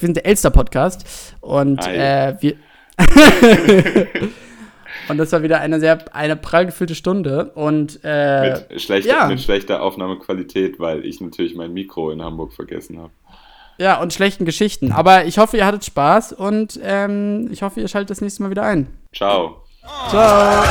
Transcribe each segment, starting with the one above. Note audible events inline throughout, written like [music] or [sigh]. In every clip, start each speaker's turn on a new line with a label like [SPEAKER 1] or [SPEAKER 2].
[SPEAKER 1] wir sind der Elster-Podcast und äh, wir. [laughs] und das war wieder eine sehr eine prall gefüllte Stunde und
[SPEAKER 2] äh, mit, schlechter, ja. mit schlechter Aufnahmequalität, weil ich natürlich mein Mikro in Hamburg vergessen habe.
[SPEAKER 1] Ja, und schlechten Geschichten. Aber ich hoffe, ihr hattet Spaß und ähm, ich hoffe, ihr schaltet das nächste Mal wieder ein.
[SPEAKER 2] Ciao.
[SPEAKER 1] Ciao.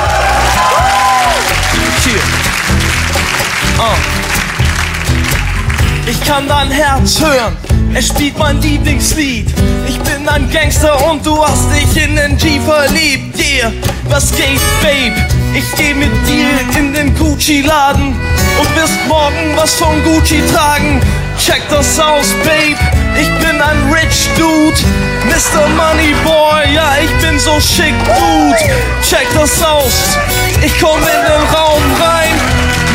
[SPEAKER 3] Ich kann dein Herz hören, es spielt mein Lieblingslied. Ich bin ein Gangster und du hast dich in den G verliebt. Yeah, was geht, Babe? Ich geh mit dir in den Gucci-Laden und wirst morgen was von Gucci tragen. Check das aus, Babe. Ich bin ein Rich Dude, Mr. Money Boy. Ja, ich bin so schick, Dude. Check das aus. Ich komm in den Raum rein.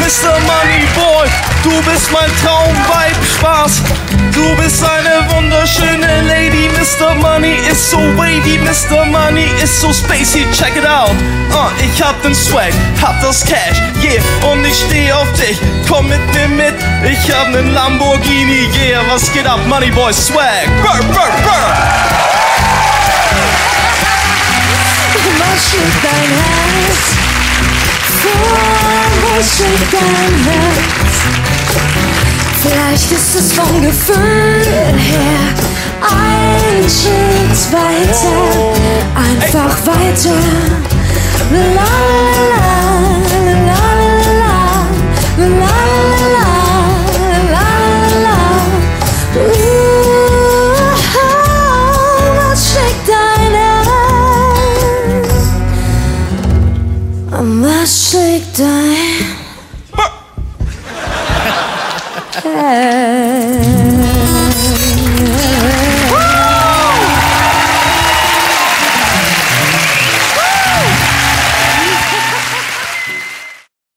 [SPEAKER 3] Mr. Money Boy, du bist mein Traumweib, Spaß. Du bist eine wunderschöne Lady, Mr. Money ist so wavy, Mr. Money ist so spacey, check it out. Uh, ich hab den Swag, hab das Cash, yeah, und ich steh auf dich, komm mit mir mit. Ich hab nen Lamborghini, yeah, was geht ab, Money Boy Swag, brr, brr, brr.
[SPEAKER 4] Was schlägt dein Herz? Wo schlägt dein Herz? Vielleicht ist es vom Gefühl her ein Schritt weiter, einfach weiter. La, la, la, Was schlägt dein Hey.